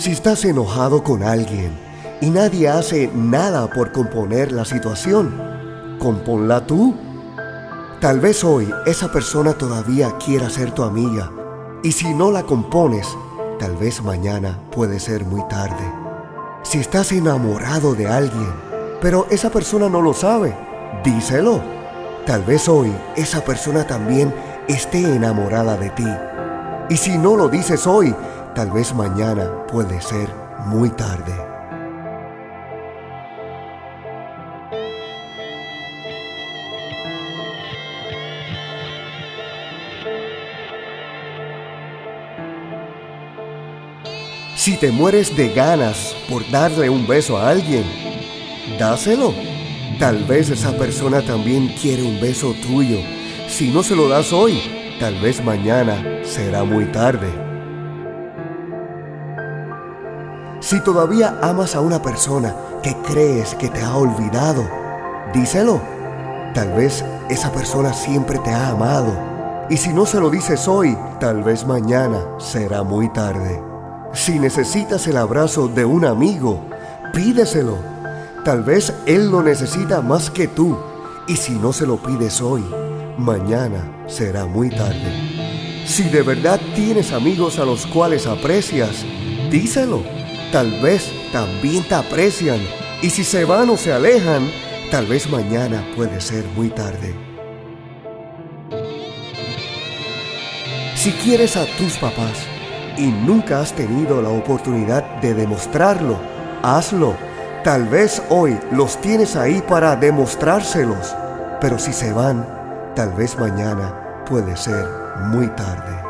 Si estás enojado con alguien y nadie hace nada por componer la situación, componla tú. Tal vez hoy esa persona todavía quiera ser tu amiga y si no la compones, tal vez mañana puede ser muy tarde. Si estás enamorado de alguien, pero esa persona no lo sabe, díselo. Tal vez hoy esa persona también esté enamorada de ti. Y si no lo dices hoy, tal vez mañana puede ser muy tarde. Si te mueres de ganas por darle un beso a alguien, dáselo. Tal vez esa persona también quiere un beso tuyo. Si no se lo das hoy, tal vez mañana será muy tarde. Si todavía amas a una persona que crees que te ha olvidado, díselo. Tal vez esa persona siempre te ha amado. Y si no se lo dices hoy, tal vez mañana será muy tarde. Si necesitas el abrazo de un amigo, pídeselo. Tal vez él lo necesita más que tú. Y si no se lo pides hoy, mañana será muy tarde. Si de verdad tienes amigos a los cuales aprecias, díselo. Tal vez también te aprecian. Y si se van o se alejan, tal vez mañana puede ser muy tarde. Si quieres a tus papás y nunca has tenido la oportunidad de demostrarlo, hazlo. Tal vez hoy los tienes ahí para demostrárselos, pero si se van, tal vez mañana puede ser muy tarde.